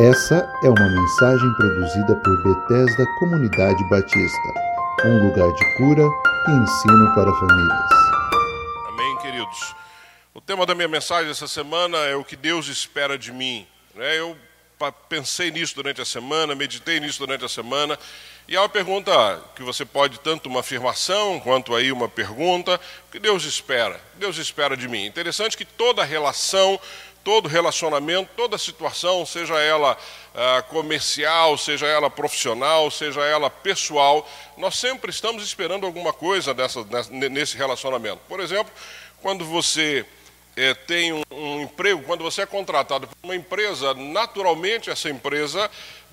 Essa é uma mensagem produzida por Bethesda Comunidade Batista, um lugar de cura e ensino para famílias. Amém, queridos. O tema da minha mensagem essa semana é o que Deus espera de mim. né? Eu pensei nisso durante a semana, meditei nisso durante a semana, e é uma pergunta que você pode tanto uma afirmação quanto aí uma pergunta. O que Deus espera? Deus espera de mim. Interessante que toda relação todo relacionamento, toda situação, seja ela ah, comercial, seja ela profissional, seja ela pessoal, nós sempre estamos esperando alguma coisa dessa, nesse relacionamento. Por exemplo, quando você eh, tem um, um emprego, quando você é contratado por uma empresa, naturalmente essa empresa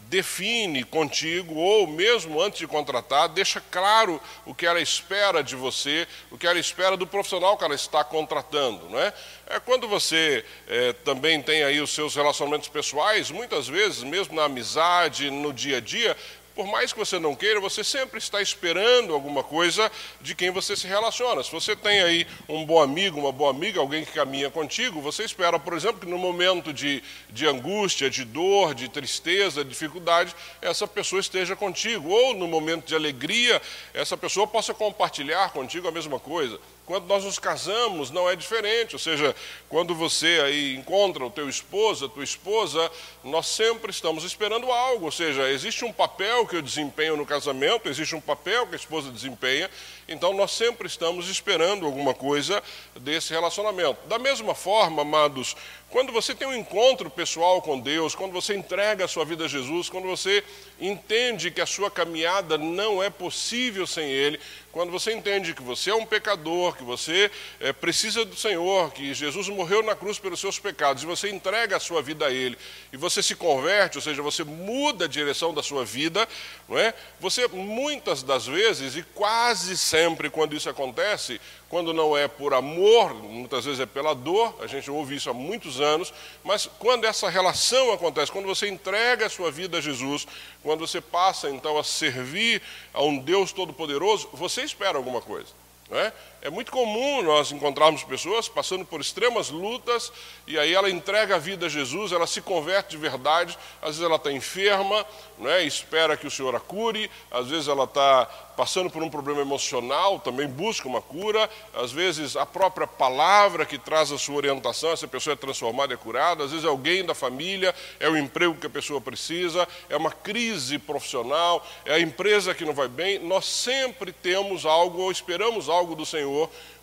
define contigo, ou mesmo antes de contratar, deixa claro o que ela espera de você, o que ela espera do profissional que ela está contratando. Não é? É quando você eh, também tem aí os seus relacionamentos pessoais, muitas vezes, mesmo na amizade, no dia a dia, por mais que você não queira, você sempre está esperando alguma coisa de quem você se relaciona. Se você tem aí um bom amigo, uma boa amiga, alguém que caminha contigo, você espera, por exemplo, que no momento de, de angústia, de dor, de tristeza, de dificuldade, essa pessoa esteja contigo. Ou no momento de alegria, essa pessoa possa compartilhar contigo a mesma coisa. Quando nós nos casamos, não é diferente. Ou seja, quando você aí encontra o teu esposo, a tua esposa, nós sempre estamos esperando algo. Ou seja, existe um papel que eu desempenho no casamento, existe um papel que a esposa desempenha, então nós sempre estamos esperando alguma coisa desse relacionamento. Da mesma forma, amados, quando você tem um encontro pessoal com Deus, quando você entrega a sua vida a Jesus, quando você entende que a sua caminhada não é possível sem Ele, quando você entende que você é um pecador, que você eh, precisa do Senhor, que Jesus morreu na cruz pelos seus pecados, e você entrega a sua vida a Ele, e você se converte, ou seja, você muda a direção da sua vida, não é? Você muitas das vezes, e quase sempre quando isso acontece, quando não é por amor, muitas vezes é pela dor, a gente ouve isso há muitos anos, mas quando essa relação acontece, quando você entrega a sua vida a Jesus, quando você passa então a servir a um Deus Todo-Poderoso, você espera alguma coisa. não é? É muito comum nós encontrarmos pessoas passando por extremas lutas e aí ela entrega a vida a Jesus, ela se converte de verdade. Às vezes ela está enferma, é? espera que o Senhor a cure. Às vezes ela está passando por um problema emocional, também busca uma cura. Às vezes a própria palavra que traz a sua orientação, essa pessoa é transformada, é curada. Às vezes é alguém da família, é o emprego que a pessoa precisa, é uma crise profissional, é a empresa que não vai bem. Nós sempre temos algo ou esperamos algo do Senhor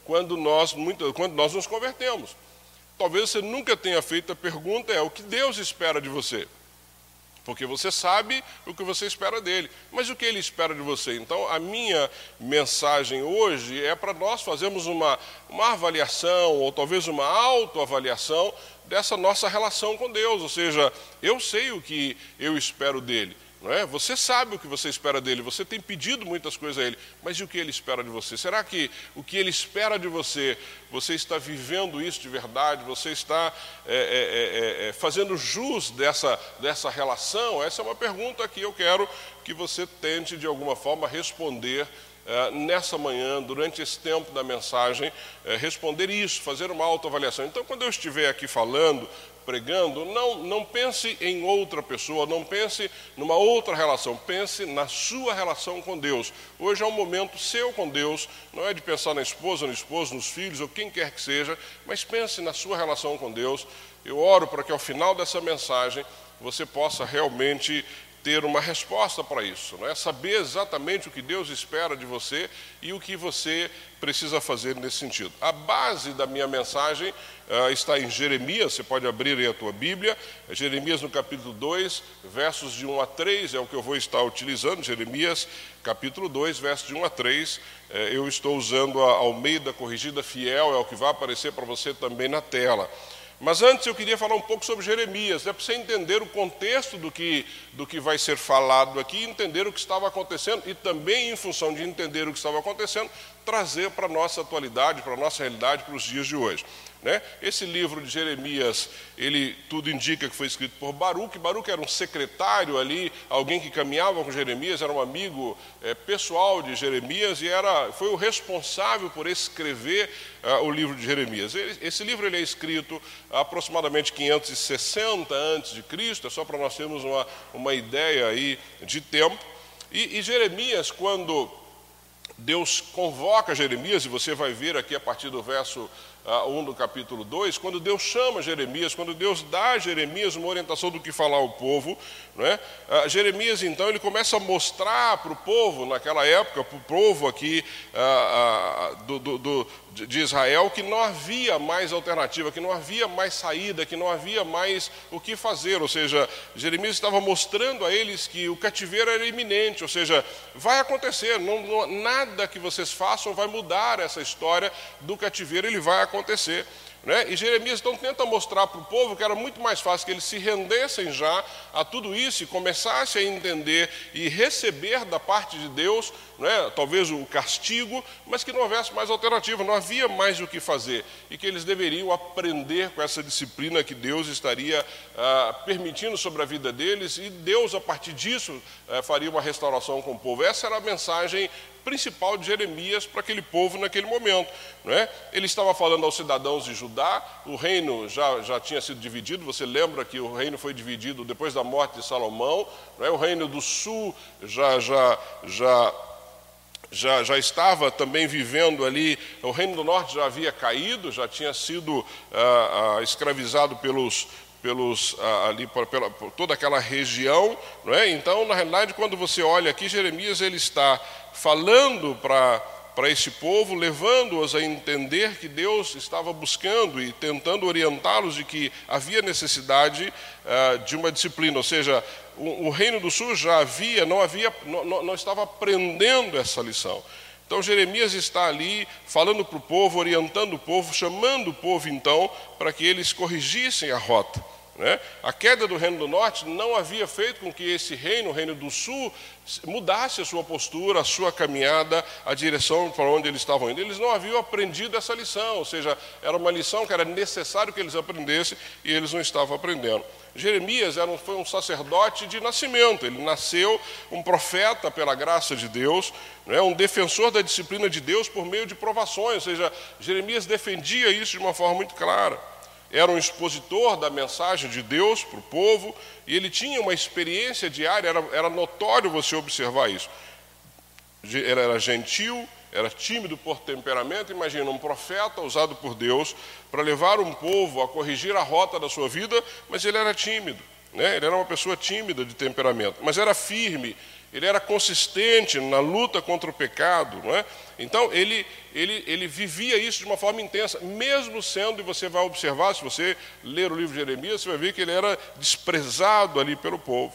quando nós, muito, quando nós nos convertemos. Talvez você nunca tenha feito a pergunta: é o que Deus espera de você? Porque você sabe o que você espera dele, mas o que ele espera de você? Então, a minha mensagem hoje é para nós fazermos uma, uma avaliação, ou talvez uma autoavaliação dessa nossa relação com Deus. Ou seja, eu sei o que eu espero dele. Não é? Você sabe o que você espera dele, você tem pedido muitas coisas a ele, mas e o que ele espera de você? Será que o que ele espera de você, você está vivendo isso de verdade? Você está é, é, é, é, fazendo jus dessa, dessa relação? Essa é uma pergunta que eu quero que você tente de alguma forma responder é, nessa manhã, durante esse tempo da mensagem, é, responder isso, fazer uma autoavaliação. Então, quando eu estiver aqui falando, pregando, não, não pense em outra pessoa, não pense numa outra relação, pense na sua relação com Deus. Hoje é um momento seu com Deus, não é de pensar na esposa, no esposo, nos filhos ou quem quer que seja, mas pense na sua relação com Deus. Eu oro para que ao final dessa mensagem você possa realmente ter uma resposta para isso, não é? saber exatamente o que Deus espera de você e o que você precisa fazer nesse sentido. A base da minha mensagem ah, está em Jeremias, você pode abrir aí a tua Bíblia, Jeremias no capítulo 2, versos de 1 a 3, é o que eu vou estar utilizando, Jeremias capítulo 2, versos de 1 a 3, Eh, eu estou usando a Almeida Corrigida Fiel, é o que vai aparecer para você também na tela. Mas antes eu queria falar um pouco sobre Jeremias, é para você entender o contexto do que, do que vai ser falado aqui, entender o que estava acontecendo e também, em função de entender o que estava acontecendo, trazer para a nossa atualidade, para a nossa realidade, para os dias de hoje. Né? Esse livro de Jeremias, ele tudo indica que foi escrito por Baruque. Baruque era um secretário ali, alguém que caminhava com Jeremias, era um amigo é, pessoal de Jeremias e era, foi o responsável por escrever uh, o livro de Jeremias. Ele, esse livro ele é escrito aproximadamente 560 antes de Cristo, é só para nós termos uma, uma ideia aí de tempo. E, e Jeremias, quando Deus convoca Jeremias, e você vai ver aqui a partir do verso 1 do capítulo 2, quando Deus chama Jeremias, quando Deus dá a Jeremias uma orientação do que falar ao povo, não é? Ah, Jeremias, então, ele começa a mostrar para o povo, naquela época, para o povo aqui ah, ah, do, do, do, de Israel, que não havia mais alternativa, que não havia mais saída, que não havia mais o que fazer. Ou seja, Jeremias estava mostrando a eles que o cativeiro era iminente, ou seja, vai acontecer, não, não, nada que vocês façam vai mudar essa história do cativeiro, ele vai acontecer. Né? E Jeremias então tenta mostrar para o povo que era muito mais fácil que eles se rendessem já a tudo isso e começassem a entender e receber da parte de Deus, né? talvez o castigo, mas que não houvesse mais alternativa, não havia mais o que fazer e que eles deveriam aprender com essa disciplina que Deus estaria ah, permitindo sobre a vida deles e Deus, a partir disso, ah, faria uma restauração com o povo. Essa era a mensagem principal de Jeremias para aquele povo naquele momento. Não é? Ele estava falando aos cidadãos de Judá, o reino já, já tinha sido dividido, você lembra que o reino foi dividido depois da morte de Salomão, não é? o reino do sul já, já, já já, já estava também vivendo ali, o Reino do Norte já havia caído, já tinha sido ah, ah, escravizado pelos, pelos ah, ali por, pela, por toda aquela região, não é? Então, na realidade, quando você olha aqui, Jeremias ele está falando para para esse povo, levando-os a entender que Deus estava buscando e tentando orientá-los de que havia necessidade uh, de uma disciplina, ou seja, o, o, reino do sul já havia, não havia, não, não estava aprendendo essa lição. Então Jeremias está ali falando para o povo, orientando o povo, chamando o povo então para que eles corrigissem a rota. Né? A queda do Reino do Norte não havia feito com que esse reino, o Reino do Sul, mudasse a sua postura, a sua caminhada, a direção para onde eles estavam indo. Eles não haviam aprendido essa lição, ou seja, era uma lição que era necessário que eles aprendessem e eles não estavam aprendendo. Jeremias era um, foi um sacerdote de nascimento, ele nasceu um profeta pela graça de Deus, né, um defensor da disciplina de Deus por meio de provações, ou seja, Jeremias defendia isso de uma forma muito clara era um expositor da mensagem de Deus para o povo, e ele tinha uma experiência diária, era, era notório você observar isso. Ele era gentil, era tímido por temperamento. Imagina um profeta usado por Deus para levar um povo a corrigir a rota da sua vida, mas ele era tímido. Né? Ele era uma pessoa tímida de temperamento, mas era firme, ele era consistente na luta contra o pecado, não é? Então ele, ele, ele vivia isso de uma forma intensa, mesmo sendo, e você vai observar, se você ler o livro de Jeremias, você vai ver que ele era desprezado ali pelo povo.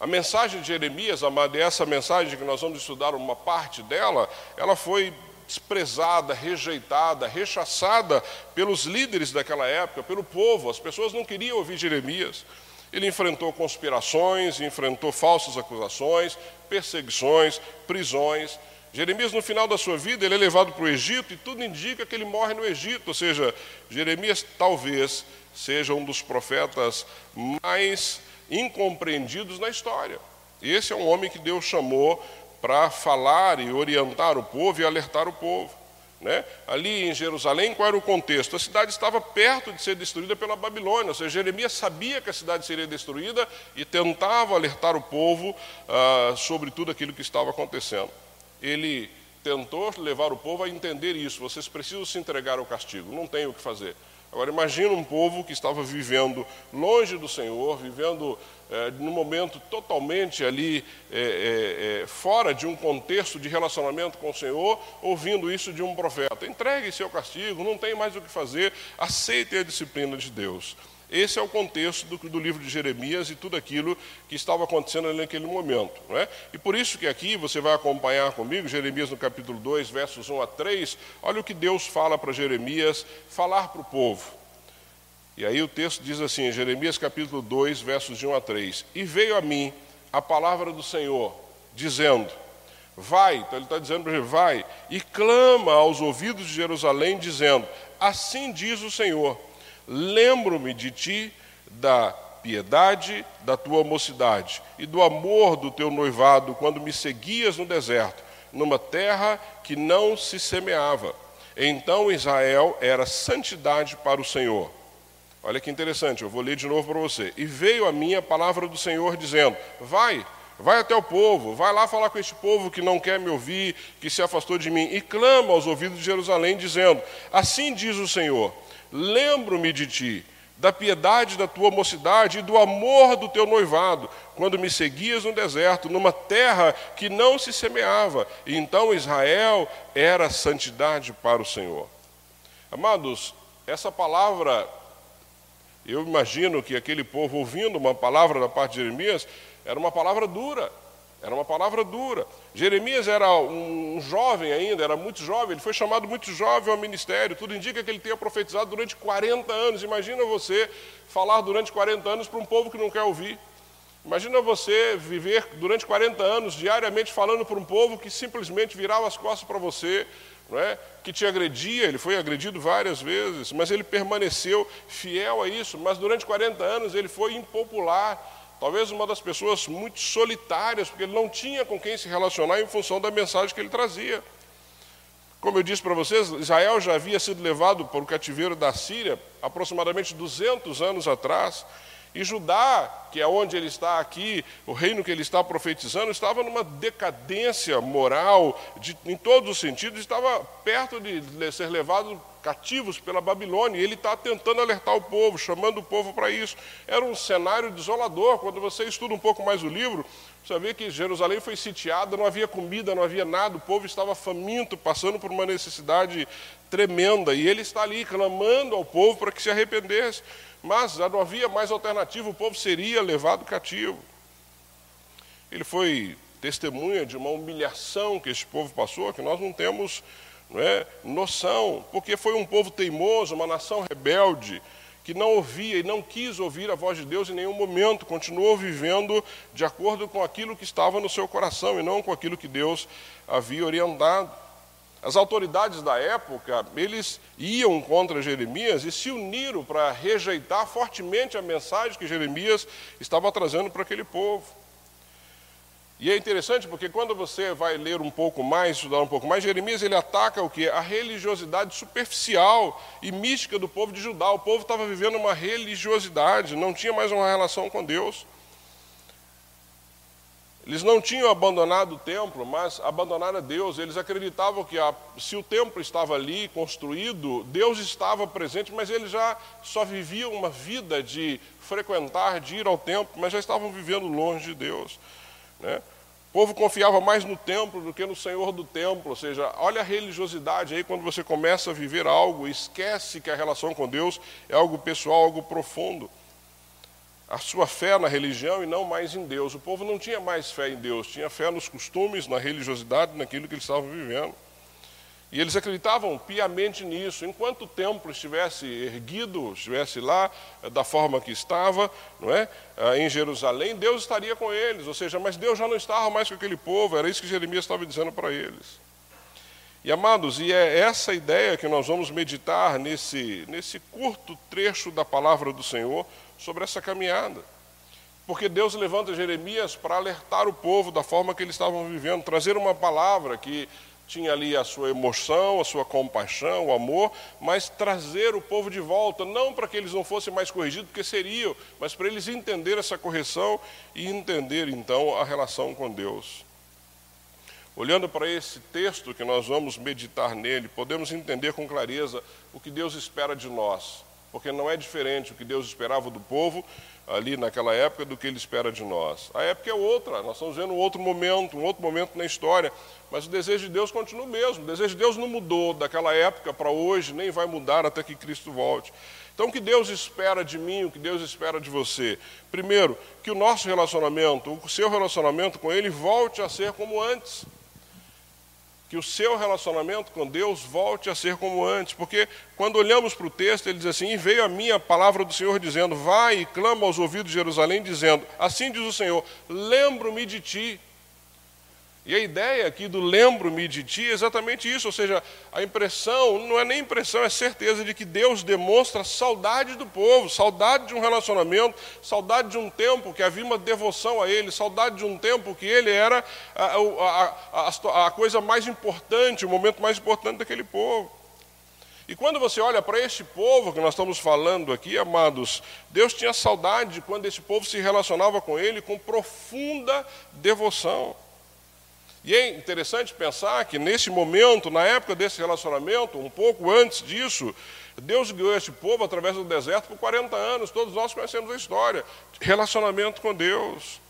A mensagem de Jeremias, amada, essa mensagem que nós vamos estudar uma parte dela, ela foi desprezada, rejeitada, rechaçada pelos líderes daquela época, pelo povo. As pessoas não queriam ouvir Jeremias. Ele enfrentou conspirações, enfrentou falsas acusações, perseguições, prisões. Jeremias, no final da sua vida, ele é levado para o Egito e tudo indica que ele morre no Egito. Ou seja, Jeremias talvez seja um dos profetas mais incompreendidos na história. Esse é um homem que Deus chamou para falar e orientar o povo e alertar o povo. Né? Ali em Jerusalém, qual era o contexto? A cidade estava perto de ser destruída pela Babilônia, ou seja, Jeremias sabia que a cidade seria destruída e tentava alertar o povo ah, sobre tudo aquilo que estava acontecendo. Ele tentou levar o povo a entender isso: vocês precisam se entregar ao castigo, não tem o que fazer. Agora, imagina um povo que estava vivendo longe do Senhor, vivendo é, num momento totalmente ali é, é, fora de um contexto de relacionamento com o Senhor, ouvindo isso de um profeta. Entregue seu castigo, não tem mais o que fazer, aceite a disciplina de Deus. Esse é o contexto do, do, livro de Jeremias e tudo aquilo que estava acontecendo naquele momento. Não é? E por isso que aqui você vai acompanhar comigo, Jeremias no capítulo 2, versos 1 a 3, olha o que Deus fala para Jeremias falar para o povo. E aí o texto diz assim, Jeremias capítulo 2, versos de 1 a 3: E veio a mim a palavra do Senhor, dizendo: Vai, então ele está dizendo para vai, e clama aos ouvidos de Jerusalém, dizendo: Assim diz o Senhor: Lembro-me de ti, da piedade da tua mocidade e do amor do teu noivado, quando me seguias no deserto, numa terra que não se semeava. Então Israel era santidade para o Senhor. Olha que interessante, eu vou ler de novo para você. E veio a minha palavra do Senhor dizendo: Vai, vai até o povo, vai lá falar com este povo que não quer me ouvir, que se afastou de mim, e clama aos ouvidos de Jerusalém, dizendo: Assim diz o Senhor: Lembro-me de ti da piedade da tua mocidade e do amor do teu noivado, quando me seguias no deserto, numa terra que não se semeava. E então Israel era santidade para o Senhor. Amados, essa palavra, eu imagino que aquele povo ouvindo uma palavra da parte de Jeremias, era uma palavra dura. Era uma palavra dura. Jeremias era um jovem ainda, era muito jovem, ele foi chamado muito jovem ao ministério. Tudo indica que ele tenha profetizado durante 40 anos. Imagina você falar durante 40 anos para um povo que não quer ouvir. Imagina você viver durante 40 anos diariamente falando para um povo que simplesmente virava as costas para você, não é? que te agredia, ele foi agredido várias vezes, mas ele permaneceu fiel a isso. Mas durante 40 anos ele foi impopular Talvez uma das pessoas muito solitárias, porque ele não tinha com quem se relacionar em função da mensagem que ele trazia. Como eu disse para vocês, Israel já havia sido levado para o cativeiro da Síria aproximadamente 200 anos atrás, e Judá, que é onde ele está aqui, o reino que ele está profetizando, estava numa decadência moral, de, em todos os sentidos, estava perto de ser levado cativos pela Babilônia, e ele está tentando alertar o povo, chamando o povo para isso. Era um cenário desolador. Quando você estuda um pouco mais o livro, você vê que Jerusalém foi sitiada, não havia comida, não havia nada, o povo estava faminto, passando por uma necessidade tremenda, e ele está ali clamando ao povo para que se arrependesse. Mas já não havia mais alternativa, o povo seria levado cativo. Ele foi testemunha de uma humilhação que este povo passou, que nós não temos não é, noção, porque foi um povo teimoso, uma nação rebelde, que não ouvia e não quis ouvir a voz de Deus em nenhum momento, continuou vivendo de acordo com aquilo que estava no seu coração e não com aquilo que Deus havia orientado. As autoridades da época, eles iam contra Jeremias e se uniram para rejeitar fortemente a mensagem que Jeremias estava trazendo para aquele povo. E é interessante porque quando você vai ler um pouco mais, estudar um pouco mais, Jeremias ele ataca o que? A religiosidade superficial e mística do povo de Judá. O povo estava vivendo uma religiosidade, não tinha mais uma relação com Deus. Eles não tinham abandonado o templo, mas abandonaram Deus. Eles acreditavam que a, se o templo estava ali construído, Deus estava presente, mas eles já só viviam uma vida de frequentar, de ir ao templo, mas já estavam vivendo longe de Deus. Né? O povo confiava mais no templo do que no Senhor do templo, ou seja, olha a religiosidade aí quando você começa a viver algo, esquece que a relação com Deus é algo pessoal, algo profundo. A sua fé na religião e não mais em Deus. O povo não tinha mais fé em Deus, tinha fé nos costumes, na religiosidade, naquilo que eles estavam vivendo. E eles acreditavam piamente nisso. Enquanto o templo estivesse erguido, estivesse lá eh, da forma que estava, não é? Ah, em Jerusalém, Deus estaria com eles. Ou seja, mas Deus já não estava mais com aquele povo. Era isso que Jeremias estava dizendo para eles. E amados, e é essa ideia que nós vamos meditar nesse, nesse curto trecho da palavra do Senhor sobre essa caminhada. Porque Deus levanta Jeremias para alertar o povo da forma que eles estavam vivendo, trazer uma palavra que tinha ali a sua emoção, a sua compaixão, o amor, mas trazer o povo de volta, não para que eles não fossem mais corrigidos, porque seriam, mas para eles entenderem essa correção e entender então a relação com Deus. Olhando para esse texto que nós vamos meditar nele, podemos entender com clareza o que Deus espera de nós, porque não é diferente o que Deus esperava do povo ali naquela época do que ele espera de nós. A época é outra, nós estamos vendo um outro momento, um outro momento na história, mas o desejo de Deus continua o mesmo. O desejo de Deus não mudou daquela época para hoje, nem vai mudar até que Cristo volte. Então, o que Deus espera de mim, o que Deus espera de você? Primeiro, que o nosso relacionamento, o seu relacionamento com Ele, volte a ser como antes que o seu relacionamento com Deus volte a ser como antes, porque quando olhamos para o texto, ele diz assim: E veio a minha palavra do Senhor dizendo: Vai e clama aos ouvidos de Jerusalém, dizendo: Assim diz o Senhor, lembro-me de ti. E a ideia aqui do lembro-me de ti é exatamente isso, ou seja, a impressão, não é nem impressão, é certeza de que Deus demonstra saudade do povo, saudade de um relacionamento, saudade de um tempo que havia uma devoção a Ele, saudade de um tempo que Ele era a, a, a, a coisa mais importante, o momento mais importante daquele povo. E quando você olha para este povo que nós estamos falando aqui, amados, Deus tinha saudade quando esse povo se relacionava com Ele com profunda devoção. E é interessante pensar que nesse momento, na época desse relacionamento, um pouco antes disso, Deus guiou esse povo através do deserto por 40 anos. Todos nós conhecemos a história. Relacionamento com Deus.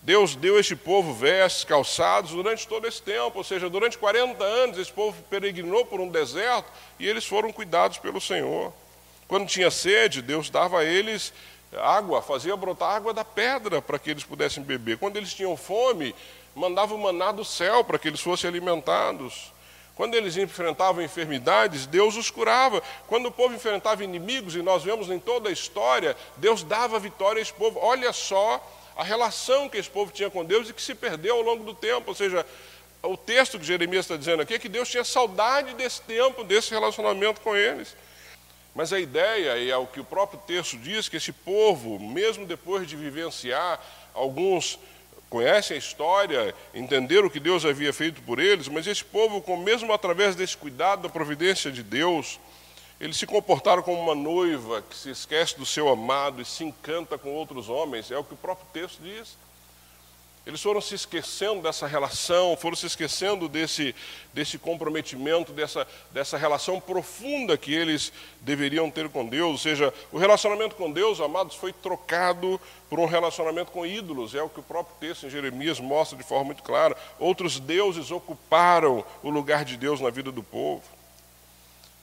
Deus deu a este povo vestes, calçados durante todo esse tempo, ou seja, durante 40 anos esse povo peregrinou por um deserto e eles foram cuidados pelo Senhor. Quando tinha sede, Deus dava a eles água, fazia brotar água da pedra para que eles pudessem beber. Quando eles tinham fome, mandava o maná do céu para que eles fossem alimentados. Quando eles enfrentavam enfermidades, Deus os curava. Quando o povo enfrentava inimigos, e nós vemos em toda a história, Deus dava vitória a esse povo. Olha só a relação que esse povo tinha com Deus e que se perdeu ao longo do tempo. Ou seja, o texto que Jeremias está dizendo aqui é que Deus tinha saudade desse tempo, desse relacionamento com eles. Mas a ideia, e é o que o próprio texto diz, que esse povo, mesmo depois de vivenciar alguns conhecem a história, entenderam o que Deus havia feito por eles, mas esse povo, mesmo através desse cuidado da providência de Deus, eles se comportaram como uma noiva que se esquece do seu amado e se encanta com outros homens, é o que o próprio texto diz. Eles foram se esquecendo dessa relação, foram se esquecendo desse, desse comprometimento, dessa, dessa relação profunda que eles deveriam ter com Deus. Ou seja, o relacionamento com Deus, amados, foi trocado por um relacionamento com ídolos. É o que o próprio texto em Jeremias mostra de forma muito clara. Outros deuses ocuparam o lugar de Deus na vida do povo.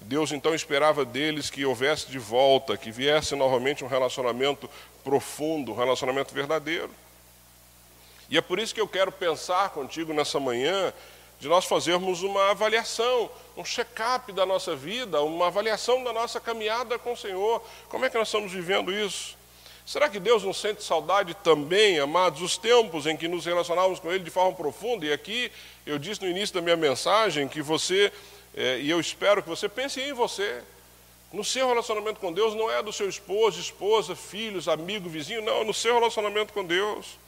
Deus então esperava deles que houvesse de volta, que viesse novamente um relacionamento profundo, um relacionamento verdadeiro. E é por isso que eu quero pensar contigo nessa manhã de nós fazermos uma avaliação, um check-up da nossa vida, uma avaliação da nossa caminhada com o Senhor. Como é que nós estamos vivendo isso? Será que Deus não sente saudade também, amados, os tempos em que nos relacionávamos com Ele de forma profunda? E aqui eu disse no início da minha mensagem que você, é, e eu espero que você pense em você. No seu relacionamento com Deus não é do seu esposo, esposa, filhos, amigo, vizinho, não, é no seu relacionamento com Deus.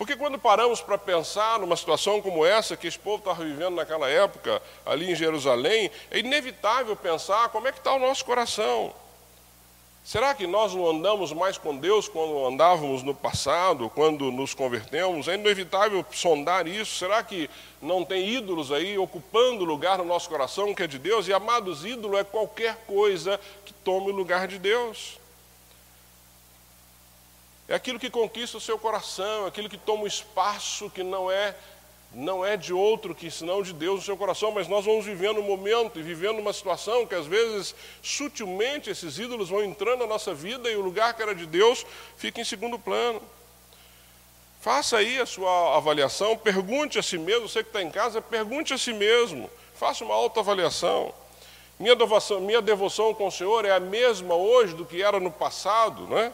Porque quando paramos para pensar numa situação como essa que esse povo estava vivendo naquela época, ali em Jerusalém, é inevitável pensar como é que está o nosso coração. Será que nós não andamos mais com Deus quando andávamos no passado, quando nos convertemos? É inevitável sondar isso. Será que não tem ídolos aí ocupando lugar no nosso coração que é de Deus? E amados, ídolo é qualquer coisa que tome o lugar de Deus. É aquilo que conquista o seu coração, é aquilo que toma um espaço que não é não é de outro que senão de Deus no seu coração, mas nós vamos vivendo um momento e vivendo uma situação que às vezes sutilmente esses ídolos vão entrando na nossa vida e o lugar que era de Deus fica em segundo plano. Faça aí a sua avaliação, pergunte a si mesmo, você que está em casa, pergunte a si mesmo, faça uma autoavaliação. Minha devoção, minha devoção com o Senhor é a mesma hoje do que era no passado, não é?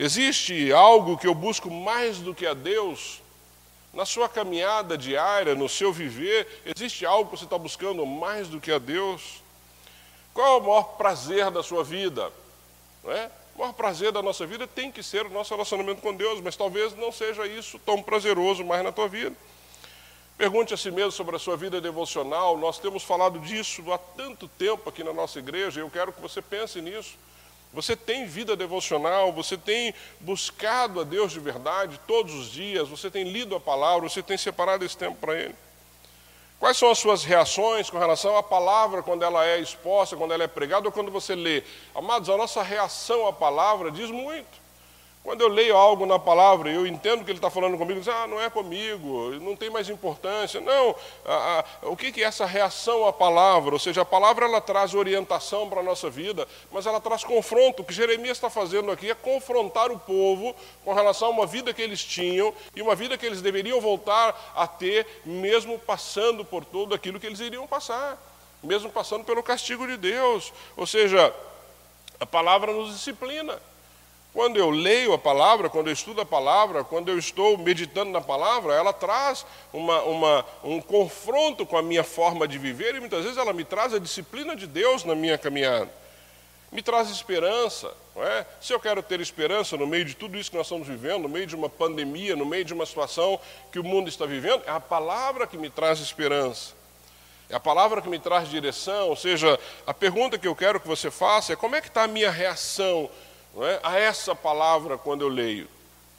Existe algo que eu busco mais do que a Deus? Na sua caminhada diária, no seu viver, existe algo que você está buscando mais do que a Deus? Qual é o maior prazer da sua vida? Não é? O maior prazer da nossa vida tem que ser o nosso relacionamento com Deus, mas talvez não seja isso tão prazeroso mais na tua vida. Pergunte a si mesmo sobre a sua vida devocional. Nós temos falado disso há tanto tempo aqui na nossa igreja, e eu quero que você pense nisso. Você tem vida devocional, você tem buscado a Deus de verdade todos os dias, você tem lido a palavra, você tem separado esse tempo para Ele. Quais são as suas reações com relação à palavra quando ela é exposta, quando ela é pregada ou quando você lê? Amados, a nossa reação à palavra diz muito. Quando eu leio algo na palavra eu entendo que ele está falando comigo, diz, ah, não é comigo, não tem mais importância. Não, a, a, o que, que é essa reação à palavra? Ou seja, a palavra ela traz orientação para a nossa vida, mas ela traz confronto. O que Jeremias está fazendo aqui é confrontar o povo com relação a uma vida que eles tinham e uma vida que eles deveriam voltar a ter, mesmo passando por tudo aquilo que eles iriam passar, mesmo passando pelo castigo de Deus. Ou seja, a palavra nos disciplina. Quando eu leio a palavra, quando eu estudo a palavra, quando eu estou meditando na palavra, ela traz uma, uma, um confronto com a minha forma de viver e muitas vezes ela me traz a disciplina de Deus na minha caminhada. Me traz esperança, não é? Se eu quero ter esperança no meio de tudo isso que nós estamos vivendo, no meio de uma pandemia, no meio de uma situação que o mundo está vivendo, é a palavra que me traz esperança. É a palavra que me traz direção, ou seja, a pergunta que eu quero que você faça é como é que está a minha reação é? a essa palavra quando eu leio?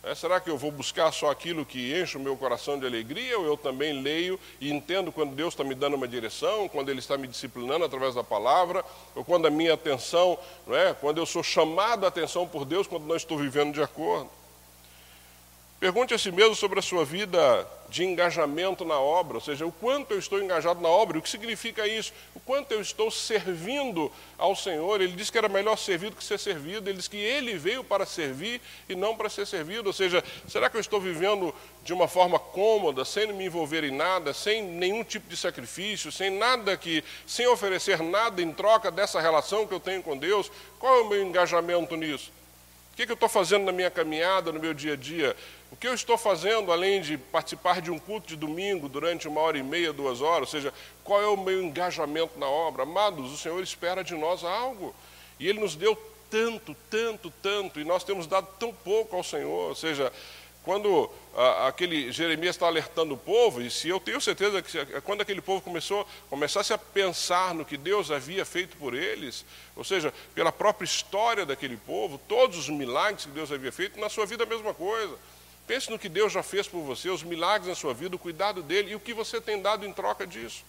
É, será que eu vou buscar só aquilo que enche o meu coração de alegria, ou eu também leio e entendo quando Deus está me dando uma direção, quando Ele está me disciplinando através da palavra, ou quando a minha atenção, não é? quando eu sou chamado a atenção por Deus, quando não estou vivendo de acordo? Pergunte a si mesmo sobre a sua vida de engajamento na obra, ou seja, o quanto eu estou engajado na obra, o que significa isso? O quanto eu estou servindo ao Senhor. Ele disse que era melhor servir do que ser servido, ele disse que ele veio para servir e não para ser servido. Ou seja, será que eu estou vivendo de uma forma cômoda, sem me envolver em nada, sem nenhum tipo de sacrifício, sem nada que, sem oferecer nada em troca dessa relação que eu tenho com Deus? Qual é o meu engajamento nisso? O que, que eu estou fazendo na minha caminhada, no meu dia a dia? O que eu estou fazendo, além de participar de um culto de domingo durante uma hora e meia, duas horas, ou seja, qual é o meu engajamento na obra? Amados, o Senhor espera de nós algo. E Ele nos deu tanto, tanto, tanto, e nós temos dado tão pouco ao Senhor. Ou seja, quando ah, aquele Jeremias está alertando o povo, e se eu tenho certeza que quando aquele povo começou, começasse a pensar no que Deus havia feito por eles, ou seja, pela própria história daquele povo, todos os milagres que Deus havia feito, na sua vida a mesma coisa. Pense no que Deus já fez por você, os milagres na sua vida, o cuidado dele e o que você tem dado em troca disso.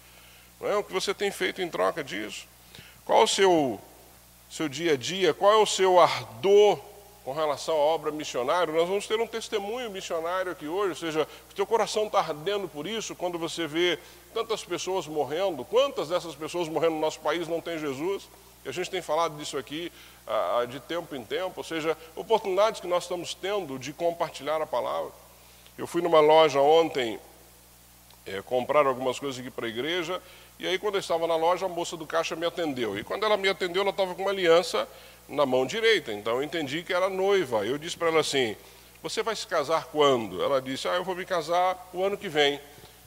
Não é? O que você tem feito em troca disso. Qual o seu, seu dia a dia? Qual é o seu ardor com relação à obra missionária? Nós vamos ter um testemunho missionário aqui hoje, ou seja, o teu coração está ardendo por isso quando você vê tantas pessoas morrendo. Quantas dessas pessoas morrendo no nosso país não têm Jesus? E a gente tem falado disso aqui ah, de tempo em tempo, ou seja, oportunidades que nós estamos tendo de compartilhar a palavra. Eu fui numa loja ontem é, comprar algumas coisas aqui para a igreja, e aí quando eu estava na loja, a moça do caixa me atendeu. E quando ela me atendeu, ela estava com uma aliança na mão direita, então eu entendi que era noiva. Eu disse para ela assim: Você vai se casar quando? Ela disse: Ah, eu vou me casar o ano que vem.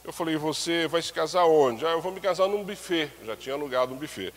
Eu falei: Você vai se casar onde? Ah, eu vou me casar num buffet. Já tinha alugado um buffet.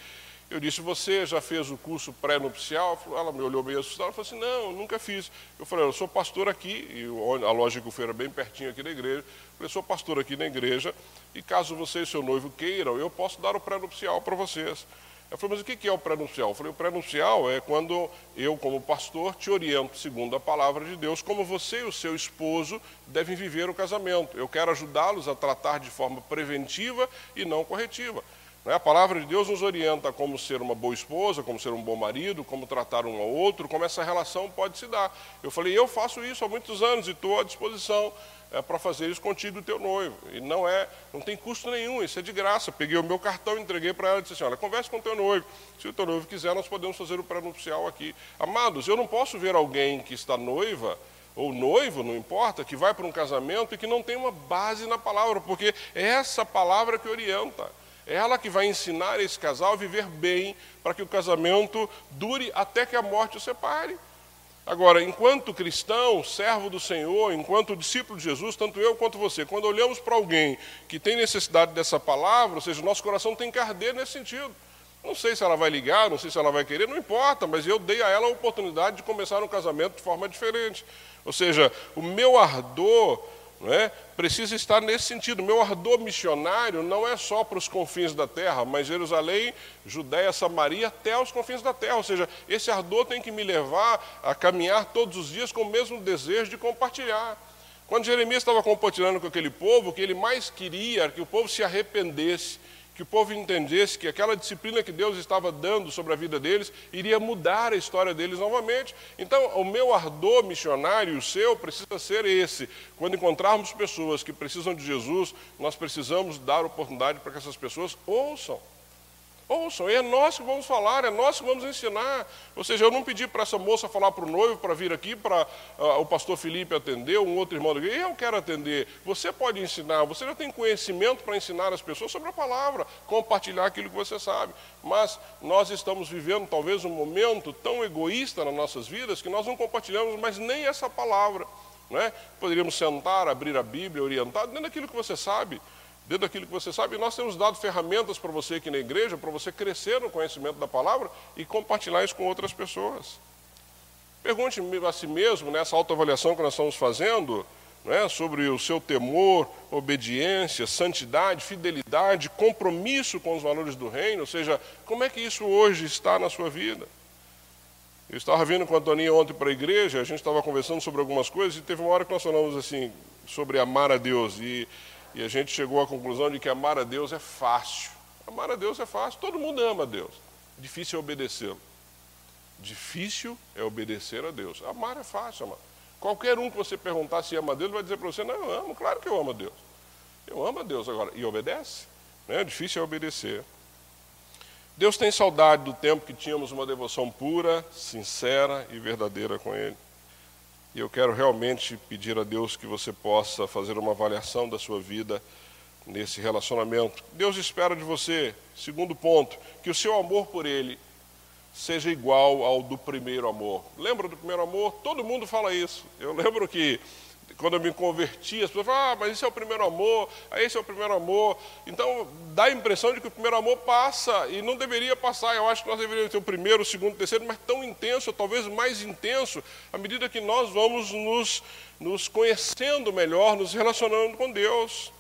Eu disse, você já fez o curso pré-nupcial? Ela me olhou meio assustada, falou assim, não, nunca fiz. Eu falei, eu sou pastor aqui, e a loja que fui era bem pertinho aqui da igreja. Eu falei, sou pastor aqui na igreja, e caso você e seu noivo queiram, eu posso dar o pré-nupcial para vocês. Eu falei, mas o que é o pré-nupcial? Eu falei, o pré-nupcial é quando eu, como pastor, te oriento, segundo a palavra de Deus, como você e o seu esposo devem viver o casamento. Eu quero ajudá-los a tratar de forma preventiva e não corretiva. Né? A palavra de Deus nos orienta como ser uma boa esposa, como ser um bom marido, como tratar um ao outro, como essa relação pode se dar. Eu falei, eu faço isso há muitos anos e estou à disposição é, para fazer isso contigo teu noivo. E não é, não tem custo nenhum, isso é de graça. Peguei o meu cartão, entreguei para ela e disse assim, olha, converse com o teu noivo. Se o teu noivo quiser, nós podemos fazer o pré-nupcial aqui. Amados, eu não posso ver alguém que está noiva ou noivo, não importa, que vai para um casamento e que não tem uma base na palavra, porque é essa palavra que orienta. Ela que vai ensinar esse casal a viver bem para que o casamento dure até que a morte o separe. Agora, enquanto cristão, servo do Senhor, enquanto discípulo de Jesus, tanto eu quanto você, quando olhamos para alguém que tem necessidade dessa palavra, ou seja, nosso coração tem que arder nesse sentido. Não sei se ela vai ligar, não sei se ela vai querer, não importa, mas eu dei a ela a oportunidade de começar um casamento de forma diferente. Ou seja, o meu ardor é? precisa estar nesse sentido. Meu ardor missionário não é só para os confins da terra, mas Jerusalém, Judéia, Samaria, até os confins da terra. Ou seja, esse ardor tem que me levar a caminhar todos os dias com o mesmo desejo de compartilhar. Quando Jeremias estava compartilhando com aquele povo, o que ele mais queria era que o povo se arrependesse, que o povo entendesse que aquela disciplina que Deus estava dando sobre a vida deles iria mudar a história deles novamente. Então, o meu ardor missionário e o seu precisa ser esse. Quando encontrarmos pessoas que precisam de Jesus, nós precisamos dar oportunidade para que essas pessoas ouçam. Ouçam, é nós que vamos falar, é nós que vamos ensinar. Ou seja, eu não pedi para essa moça falar para o noivo para vir aqui, para uh, o pastor Felipe atender, um outro irmão da igreja. Eu quero atender. Você pode ensinar, você já tem conhecimento para ensinar as pessoas sobre a palavra, compartilhar aquilo que você sabe. Mas nós estamos vivendo talvez um momento tão egoísta nas nossas vidas que nós não compartilhamos mais nem essa palavra. Não é? Poderíamos sentar, abrir a Bíblia, orientar, dentro daquilo que você sabe dentro daquilo que você sabe. nós temos dado ferramentas para você aqui na igreja, para você crescer no conhecimento da palavra e compartilhar isso com outras pessoas. Pergunte a si mesmo, nessa autoavaliação que nós estamos fazendo, né, sobre o seu temor, obediência, santidade, fidelidade, compromisso com os valores do reino, ou seja, como é que isso hoje está na sua vida? Eu estava vindo com a Toninha ontem para a igreja, a gente estava conversando sobre algumas coisas e teve uma hora que nós falamos assim sobre amar a Deus e e a gente chegou à conclusão de que amar a Deus é fácil. Amar a Deus é fácil, todo mundo ama a Deus. Difícil é obedecê-lo. Difícil é obedecer a Deus. Amar é fácil, amar. Qualquer um que você perguntar se ama a Deus, vai dizer para você: Não, eu amo, claro que eu amo a Deus. Eu amo a Deus agora. E obedece? Né? Difícil é obedecer. Deus tem saudade do tempo que tínhamos uma devoção pura, sincera e verdadeira com Ele. E eu quero realmente pedir a Deus que você possa fazer uma avaliação da sua vida nesse relacionamento. Deus espera de você, segundo ponto, que o seu amor por Ele seja igual ao do primeiro amor. Lembra do primeiro amor? Todo mundo fala isso. Eu lembro que quando eu me converti, as pessoas falam, ah, mas esse é o primeiro amor, ah, esse é o primeiro amor. Então, dá a impressão de que o primeiro amor passa, e não deveria passar. Eu acho que nós deveríamos ter o primeiro, o segundo, o terceiro, mas tão intenso, talvez mais intenso, à medida que nós vamos nos, nos conhecendo melhor, nos relacionando com Deus.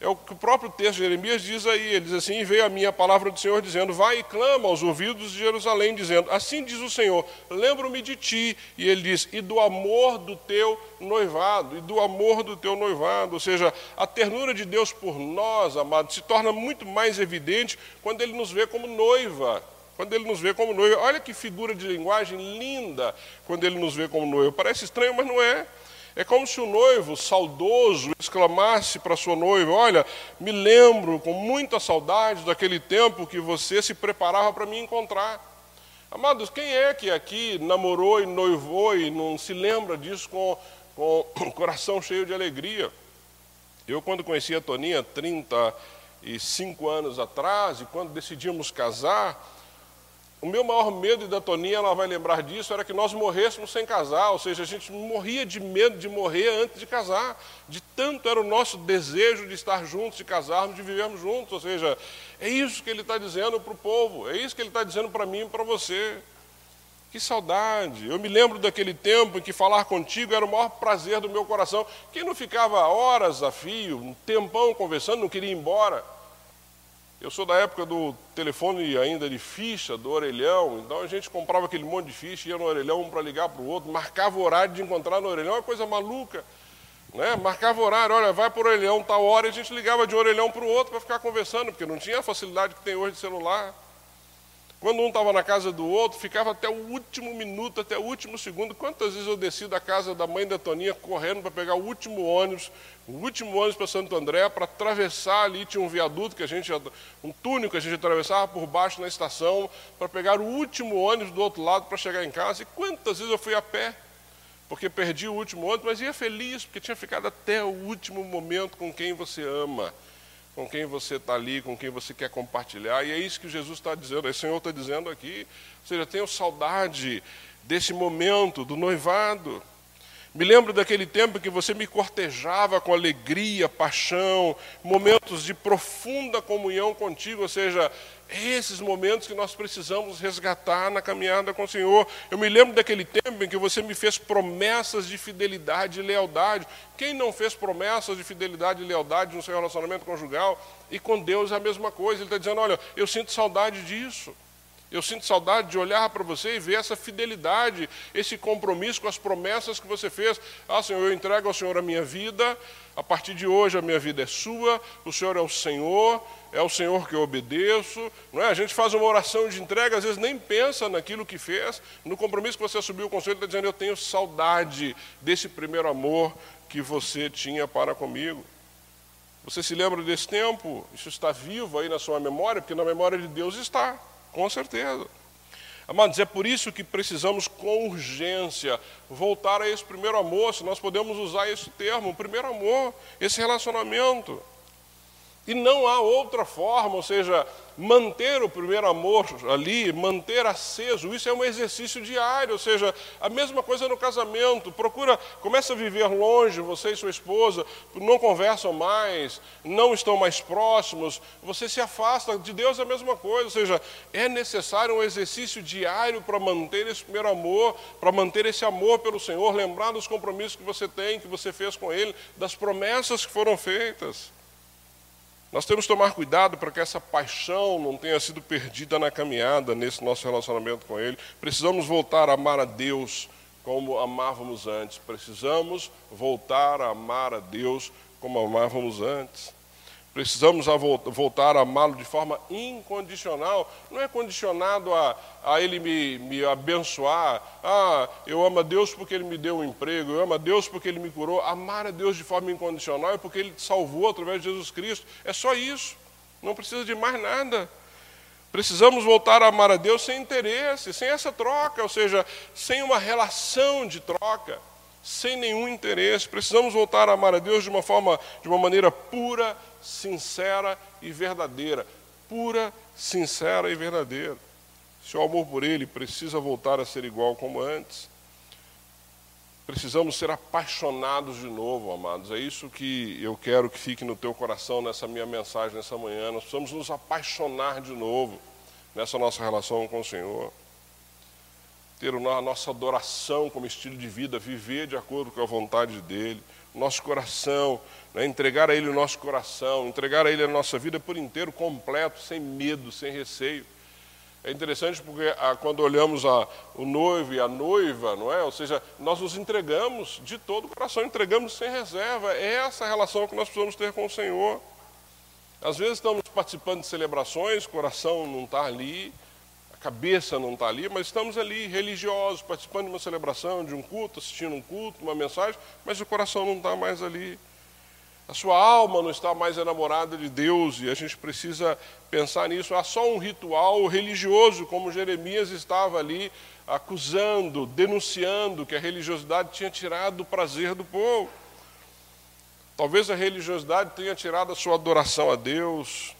É o que o próprio texto de Jeremias diz aí, ele diz assim, veio a minha palavra do Senhor dizendo, vai e clama aos ouvidos de Jerusalém, dizendo, assim diz o Senhor, lembro-me de ti, e ele diz, e do amor do teu noivado, e do amor do teu noivado, ou seja, a ternura de Deus por nós, amados, se torna muito mais evidente quando ele nos vê como noiva, quando ele nos vê como noiva, olha que figura de linguagem linda, quando ele nos vê como noiva, parece estranho, mas não é, é como se o noivo, saudoso, exclamasse para sua noiva: Olha, me lembro com muita saudade daquele tempo que você se preparava para me encontrar. Amados, quem é que aqui namorou e noivou e não se lembra disso com, com o coração cheio de alegria? Eu, quando conheci a Toninha, 35 anos atrás, e quando decidimos casar, o meu maior medo, e da Toninha ela vai lembrar disso, era que nós morrêssemos sem casar, ou seja, a gente morria de medo de morrer antes de casar, de tanto era o nosso desejo de estar juntos, de casarmos, de vivermos juntos, ou seja, é isso que ele está dizendo para o povo, é isso que ele está dizendo para mim e para você. Que saudade! Eu me lembro daquele tempo em que falar contigo era o maior prazer do meu coração. Quem não ficava horas a fio, um tempão conversando, não queria ir embora. Eu sou da época do telefone ainda de ficha, do orelhão, então a gente comprava aquele monte de ficha, ia no orelhão um para ligar para o outro, marcava o horário de encontrar no orelhão, é uma coisa maluca. Né? Marcava horário, olha, vai para o orelhão tal hora, e a gente ligava de um orelhão para o outro para ficar conversando, porque não tinha a facilidade que tem hoje de celular. Quando um estava na casa do outro, ficava até o último minuto, até o último segundo. Quantas vezes eu desci da casa da mãe da Toninha correndo para pegar o último ônibus, o último ônibus para Santo André, para atravessar ali, tinha um viaduto que a gente, um túnel que a gente atravessava por baixo na estação, para pegar o último ônibus do outro lado para chegar em casa. E quantas vezes eu fui a pé, porque perdi o último ônibus, mas ia feliz, porque tinha ficado até o último momento com quem você ama com quem você está ali, com quem você quer compartilhar. E é isso que Jesus está dizendo, o Senhor está dizendo aqui. Ou seja, tenho saudade desse momento do noivado. Me lembro daquele tempo que você me cortejava com alegria, paixão, momentos de profunda comunhão contigo, ou seja, esses momentos que nós precisamos resgatar na caminhada com o Senhor. Eu me lembro daquele tempo em que você me fez promessas de fidelidade e lealdade. Quem não fez promessas de fidelidade e lealdade no seu relacionamento conjugal? E com Deus é a mesma coisa. Ele está dizendo: olha, eu sinto saudade disso. Eu sinto saudade de olhar para você e ver essa fidelidade, esse compromisso com as promessas que você fez. Ah, Senhor, eu entrego ao Senhor a minha vida, a partir de hoje a minha vida é sua, o Senhor é o Senhor, é o Senhor que eu obedeço. Não é? A gente faz uma oração de entrega, às vezes nem pensa naquilo que fez. No compromisso que você assumiu com o Senhor, está dizendo: Eu tenho saudade desse primeiro amor que você tinha para comigo. Você se lembra desse tempo? Isso está vivo aí na sua memória? Porque na memória de Deus está, com certeza. Amados, é por isso que precisamos com urgência voltar a esse primeiro amor, se nós podemos usar esse termo, o primeiro amor, esse relacionamento. E não há outra forma, ou seja, manter o primeiro amor ali, manter aceso, isso é um exercício diário, ou seja, a mesma coisa no casamento. Procura, começa a viver longe, você e sua esposa, não conversam mais, não estão mais próximos, você se afasta, de Deus é a mesma coisa, ou seja, é necessário um exercício diário para manter esse primeiro amor, para manter esse amor pelo Senhor, lembrar dos compromissos que você tem, que você fez com Ele, das promessas que foram feitas. Nós temos que tomar cuidado para que essa paixão não tenha sido perdida na caminhada, nesse nosso relacionamento com Ele. Precisamos voltar a amar a Deus como amávamos antes. Precisamos voltar a amar a Deus como amávamos antes. Precisamos voltar a amá-lo de forma incondicional. Não é condicionado a, a ele me, me abençoar. Ah, eu amo a Deus porque ele me deu um emprego. Eu amo a Deus porque ele me curou. Amar a Deus de forma incondicional é porque ele salvou através de Jesus Cristo. É só isso. Não precisa de mais nada. Precisamos voltar a amar a Deus sem interesse, sem essa troca, ou seja, sem uma relação de troca, sem nenhum interesse. Precisamos voltar a amar a Deus de uma forma, de uma maneira pura, sincera e verdadeira. Pura, sincera e verdadeira. Seu amor por Ele precisa voltar a ser igual como antes. Precisamos ser apaixonados de novo, amados. É isso que eu quero que fique no teu coração nessa minha mensagem nessa manhã. Nós precisamos nos apaixonar de novo nessa nossa relação com o Senhor. Ter a nossa adoração como estilo de vida, viver de acordo com a vontade dEle. Nosso coração né, entregar a Ele o nosso coração, entregar a Ele a nossa vida por inteiro, completo, sem medo, sem receio. É interessante porque ah, quando olhamos a, o noivo e a noiva, não é? Ou seja, nós nos entregamos de todo o coração, entregamos sem reserva. É essa a relação que nós precisamos ter com o Senhor. Às vezes estamos participando de celebrações, o coração não está ali, a cabeça não está ali, mas estamos ali religiosos, participando de uma celebração, de um culto, assistindo um culto, uma mensagem, mas o coração não está mais ali. A sua alma não está mais enamorada de Deus e a gente precisa pensar nisso. Há só um ritual religioso, como Jeremias estava ali acusando, denunciando que a religiosidade tinha tirado o prazer do povo. Talvez a religiosidade tenha tirado a sua adoração a Deus,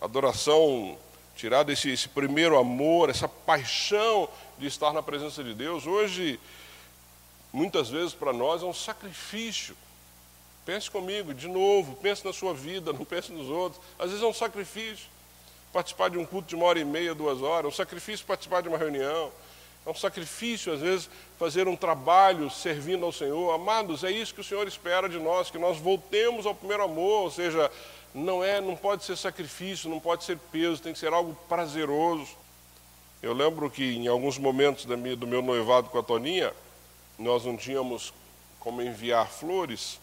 adoração, tirado esse, esse primeiro amor, essa paixão de estar na presença de Deus. Hoje, muitas vezes para nós é um sacrifício Pense comigo, de novo, pense na sua vida, não pense nos outros. Às vezes é um sacrifício participar de um culto de uma hora e meia, duas horas, é um sacrifício participar de uma reunião, é um sacrifício, às vezes, fazer um trabalho servindo ao Senhor. Amados, é isso que o Senhor espera de nós, que nós voltemos ao primeiro amor, ou seja, não é, não pode ser sacrifício, não pode ser peso, tem que ser algo prazeroso. Eu lembro que em alguns momentos minha, do meu noivado com a Toninha, nós não tínhamos como enviar flores,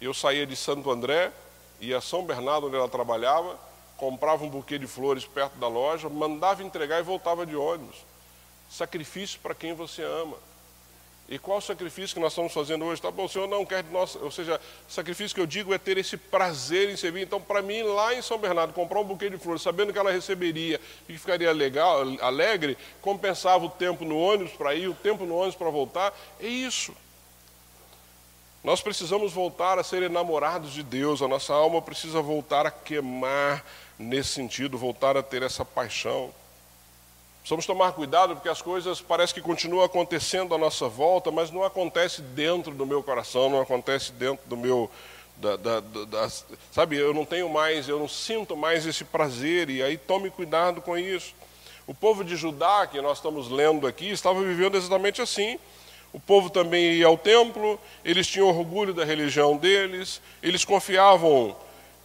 eu saía de Santo André, ia a São Bernardo, onde ela trabalhava, comprava um buquê de flores perto da loja, mandava entregar e voltava de ônibus. Sacrifício para quem você ama. E qual o sacrifício que nós estamos fazendo hoje? Tá bom, o Senhor não quer de nós, ou seja, sacrifício que eu digo é ter esse prazer em servir. Então, para mim, lá em São Bernardo, comprar um buquê de flores, sabendo que ela receberia e que ficaria legal, alegre, compensava o tempo no ônibus para ir, o tempo no ônibus para voltar. É isso. Nós precisamos voltar a ser enamorados de Deus, a nossa alma precisa voltar a queimar nesse sentido, voltar a ter essa paixão. Precisamos tomar cuidado porque as coisas parecem que continuam acontecendo à nossa volta, mas não acontece dentro do meu coração, não acontece dentro do meu. Da, da, da, sabe, eu não tenho mais, eu não sinto mais esse prazer, e aí tome cuidado com isso. O povo de Judá, que nós estamos lendo aqui, estava vivendo exatamente assim. O povo também ia ao templo, eles tinham orgulho da religião deles, eles confiavam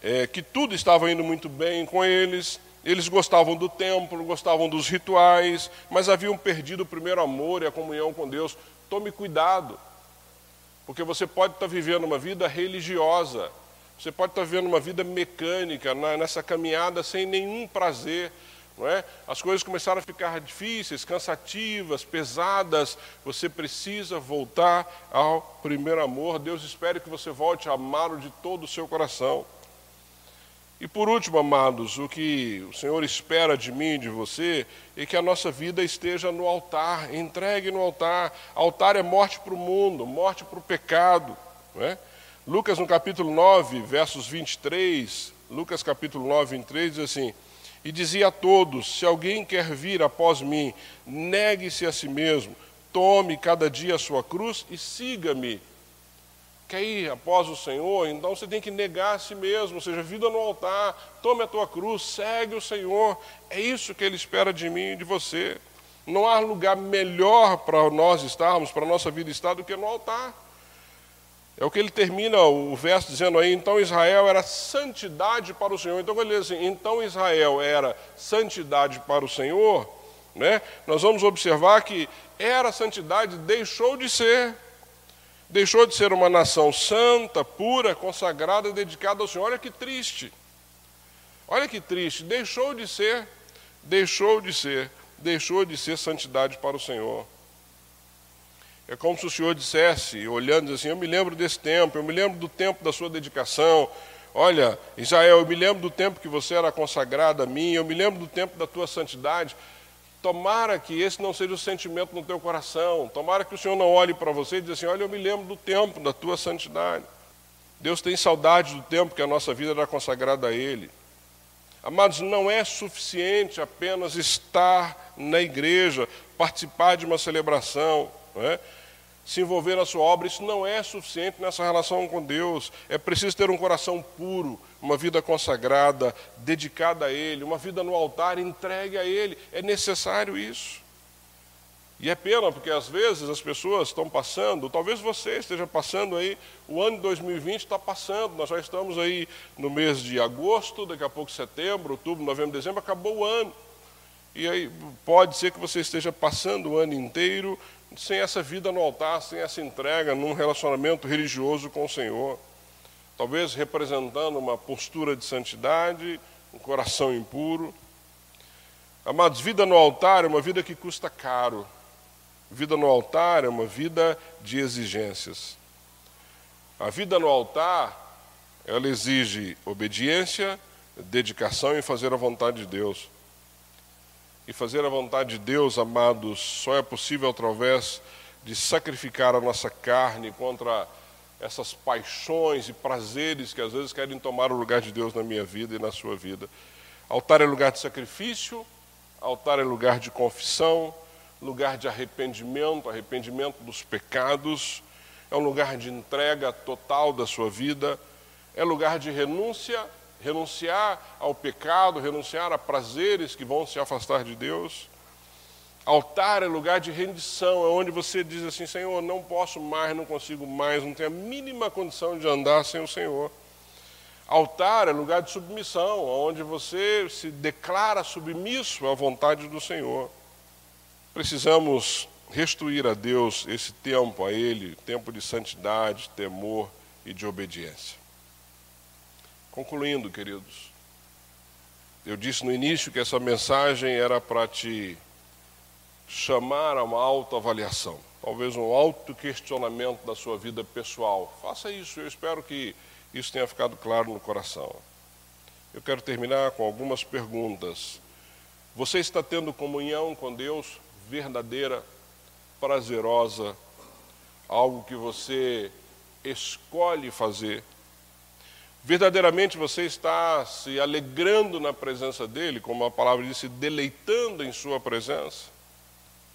é, que tudo estava indo muito bem com eles, eles gostavam do templo, gostavam dos rituais, mas haviam perdido o primeiro amor e a comunhão com Deus. Tome cuidado, porque você pode estar vivendo uma vida religiosa, você pode estar vivendo uma vida mecânica, nessa caminhada sem nenhum prazer, não é? As coisas começaram a ficar difíceis, cansativas, pesadas. Você precisa voltar ao primeiro amor. Deus espera que você volte a amá-lo de todo o seu coração. E por último, amados, o que o Senhor espera de mim e de você é que a nossa vida esteja no altar, entregue no altar. Altar é morte para o mundo, morte para o pecado. É? Lucas, no capítulo 9, versos 23, Lucas capítulo 9, 23, diz assim: E dizia a todos: Se alguém quer vir após mim, negue-se a si mesmo, tome cada dia a sua cruz e siga-me quer ir após o Senhor, então você tem que negar a si mesmo, ou seja, vida no altar, tome a tua cruz, segue o Senhor. É isso que Ele espera de mim e de você. Não há lugar melhor para nós estarmos, para a nossa vida estar, do que no altar. É o que ele termina o verso dizendo aí, então Israel era santidade para o Senhor. Então, quando ele diz assim, então Israel era santidade para o Senhor, né? nós vamos observar que era santidade, deixou de ser. Deixou de ser uma nação santa, pura, consagrada, dedicada ao Senhor. Olha que triste. Olha que triste. Deixou de ser, deixou de ser, deixou de ser santidade para o Senhor. É como se o Senhor dissesse, olhando assim: Eu me lembro desse tempo, eu me lembro do tempo da sua dedicação. Olha, Israel, eu me lembro do tempo que você era consagrado a mim, eu me lembro do tempo da tua santidade. Tomara que esse não seja o sentimento no teu coração. Tomara que o Senhor não olhe para você e diga assim: Olha, eu me lembro do tempo da tua santidade. Deus tem saudade do tempo que a nossa vida era consagrada a Ele. Amados, não é suficiente apenas estar na igreja, participar de uma celebração, é? Se envolver na sua obra, isso não é suficiente nessa relação com Deus. É preciso ter um coração puro, uma vida consagrada, dedicada a Ele, uma vida no altar entregue a Ele. É necessário isso. E é pena, porque às vezes as pessoas estão passando, talvez você esteja passando aí, o ano de 2020 está passando, nós já estamos aí no mês de agosto, daqui a pouco setembro, outubro, novembro, dezembro, acabou o ano. E aí pode ser que você esteja passando o ano inteiro sem essa vida no altar, sem essa entrega num relacionamento religioso com o Senhor talvez representando uma postura de santidade, um coração impuro. Amados, vida no altar é uma vida que custa caro. Vida no altar é uma vida de exigências. A vida no altar, ela exige obediência, dedicação e fazer a vontade de Deus. E fazer a vontade de Deus, amados, só é possível através de sacrificar a nossa carne contra essas paixões e prazeres que às vezes querem tomar o lugar de Deus na minha vida e na sua vida. Altar é lugar de sacrifício, altar é lugar de confissão, lugar de arrependimento, arrependimento dos pecados, é um lugar de entrega total da sua vida, é lugar de renúncia, renunciar ao pecado, renunciar a prazeres que vão se afastar de Deus. Altar é lugar de rendição, é onde você diz assim: Senhor, não posso mais, não consigo mais, não tenho a mínima condição de andar sem o Senhor. Altar é lugar de submissão, onde você se declara submisso à vontade do Senhor. Precisamos restituir a Deus esse tempo a Ele, tempo de santidade, temor e de obediência. Concluindo, queridos, eu disse no início que essa mensagem era para te chamar a uma autoavaliação, talvez um autoquestionamento da sua vida pessoal. Faça isso, eu espero que isso tenha ficado claro no coração. Eu quero terminar com algumas perguntas. Você está tendo comunhão com Deus verdadeira, prazerosa, algo que você escolhe fazer? Verdadeiramente você está se alegrando na presença dEle, como a palavra diz, se deleitando em Sua presença?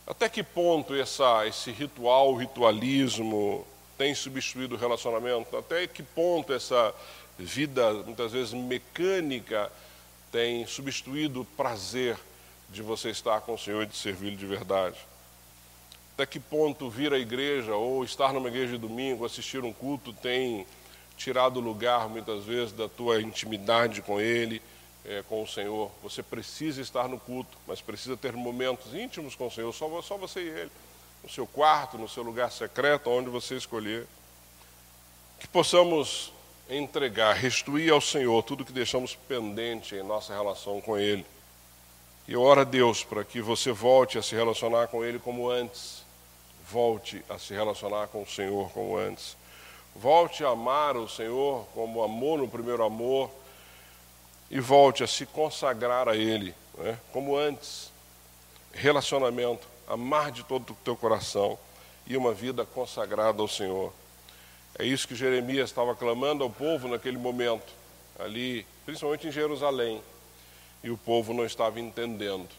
Até que ponto essa, esse ritual, ritualismo tem substituído o relacionamento? Até que ponto essa vida, muitas vezes mecânica, tem substituído o prazer de você estar com o Senhor e de servi-lo de verdade? Até que ponto vir à igreja ou estar numa igreja de domingo, assistir um culto, tem tirado lugar, muitas vezes, da tua intimidade com Ele? é, com o Senhor. Você precisa estar no culto, mas precisa ter momentos íntimos com o Senhor, só, só você e Ele. No seu quarto, no seu lugar secreto, onde você escolher. Que possamos entregar, restituir ao Senhor tudo que deixamos pendente em nossa relação com Ele. E ora a Deus para que você volte a se relacionar com Ele como antes. Volte a se relacionar com o Senhor como antes. Volte a amar o Senhor como amou no primeiro amor. E volte a se consagrar a Ele, né? como antes. Relacionamento, amar de todo o teu coração e uma vida consagrada ao Senhor. É isso que Jeremias estava clamando ao povo naquele momento, ali, principalmente em Jerusalém. E o povo não estava entendendo.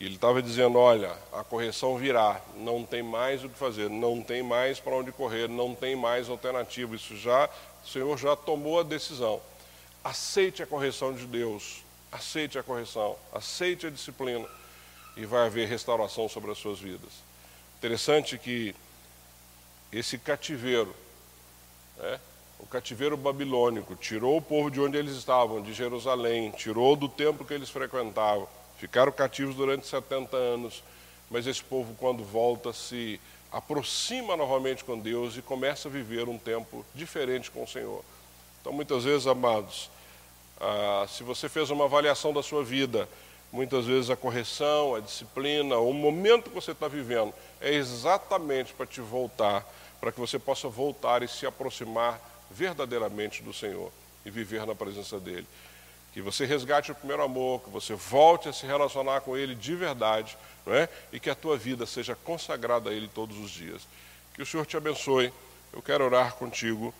Ele estava dizendo: Olha, a correção virá, não tem mais o que fazer, não tem mais para onde correr, não tem mais alternativa. Isso já, o Senhor já tomou a decisão. Aceite a correção de Deus, aceite a correção, aceite a disciplina, e vai haver restauração sobre as suas vidas. Interessante que esse cativeiro, né, o cativeiro babilônico, tirou o povo de onde eles estavam, de Jerusalém, tirou do templo que eles frequentavam, ficaram cativos durante 70 anos, mas esse povo, quando volta, se aproxima novamente com Deus e começa a viver um tempo diferente com o Senhor. Então, muitas vezes, amados, ah, se você fez uma avaliação da sua vida, muitas vezes a correção, a disciplina, o momento que você está vivendo é exatamente para te voltar, para que você possa voltar e se aproximar verdadeiramente do Senhor e viver na presença dEle. Que você resgate o primeiro amor, que você volte a se relacionar com Ele de verdade, não é? e que a tua vida seja consagrada a Ele todos os dias. Que o Senhor te abençoe. Eu quero orar contigo,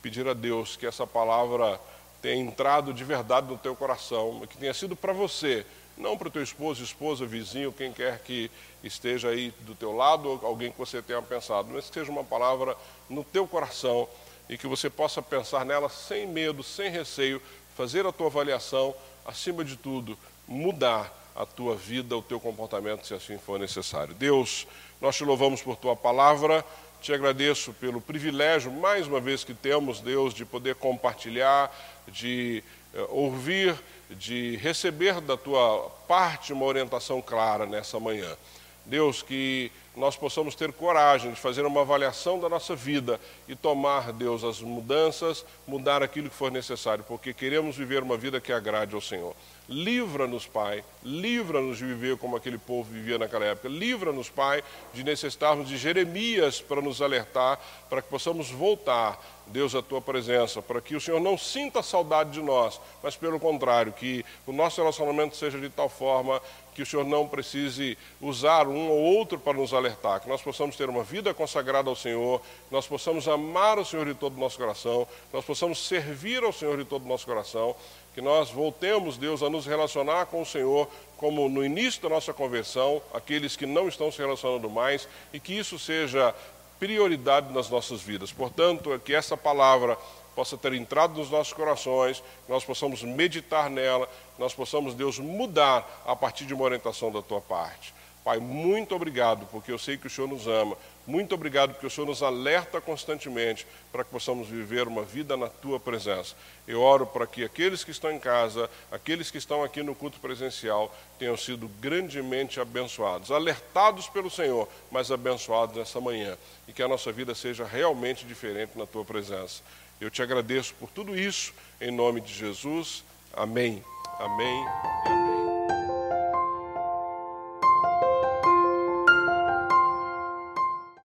pedir a Deus que essa palavra tenha entrado de verdade no teu coração, que tenha sido para você não para o teu esposo, esposa, vizinho, quem quer que esteja aí do teu lado, alguém que você tenha pensado, mas que seja uma palavra no teu coração e que você possa pensar nela sem medo, sem receio, fazer a tua avaliação, acima de tudo, mudar a tua vida, o teu comportamento, se assim for necessário. Deus, nós te louvamos por tua palavra, te agradeço pelo privilégio, mais uma vez, que temos, Deus, de poder compartilhar, de uh, ouvir de receber da tua parte uma orientação clara nessa manhã. Deus, que nós possamos ter coragem de fazer uma avaliação da nossa vida e tomar, Deus, as mudanças, mudar aquilo que for necessário, porque queremos viver uma vida que agrade ao Senhor. Livra-nos, Pai, livra-nos de viver como aquele povo vivia naquela época. Livra-nos, Pai, de necessitarmos de Jeremias para nos alertar, para que possamos voltar, Deus, à tua presença, para que o Senhor não sinta saudade de nós, mas pelo contrário, que o nosso relacionamento seja de tal forma que o Senhor não precise usar um ou outro para nos alertar, que nós possamos ter uma vida consagrada ao Senhor, que nós possamos amar o Senhor de todo o nosso coração, que nós possamos servir ao Senhor de todo o nosso coração, que nós voltemos, Deus, a nos relacionar com o Senhor como no início da nossa conversão, aqueles que não estão se relacionando mais, e que isso seja prioridade nas nossas vidas. Portanto, que essa palavra possa ter entrado nos nossos corações, nós possamos meditar nela, nós possamos, Deus, mudar a partir de uma orientação da tua parte. Pai, muito obrigado, porque eu sei que o Senhor nos ama. Muito obrigado, porque o Senhor nos alerta constantemente para que possamos viver uma vida na tua presença. Eu oro para que aqueles que estão em casa, aqueles que estão aqui no culto presencial, tenham sido grandemente abençoados, alertados pelo Senhor, mas abençoados nessa manhã. E que a nossa vida seja realmente diferente na tua presença. Eu te agradeço por tudo isso, em nome de Jesus. Amém. Amém. Amém.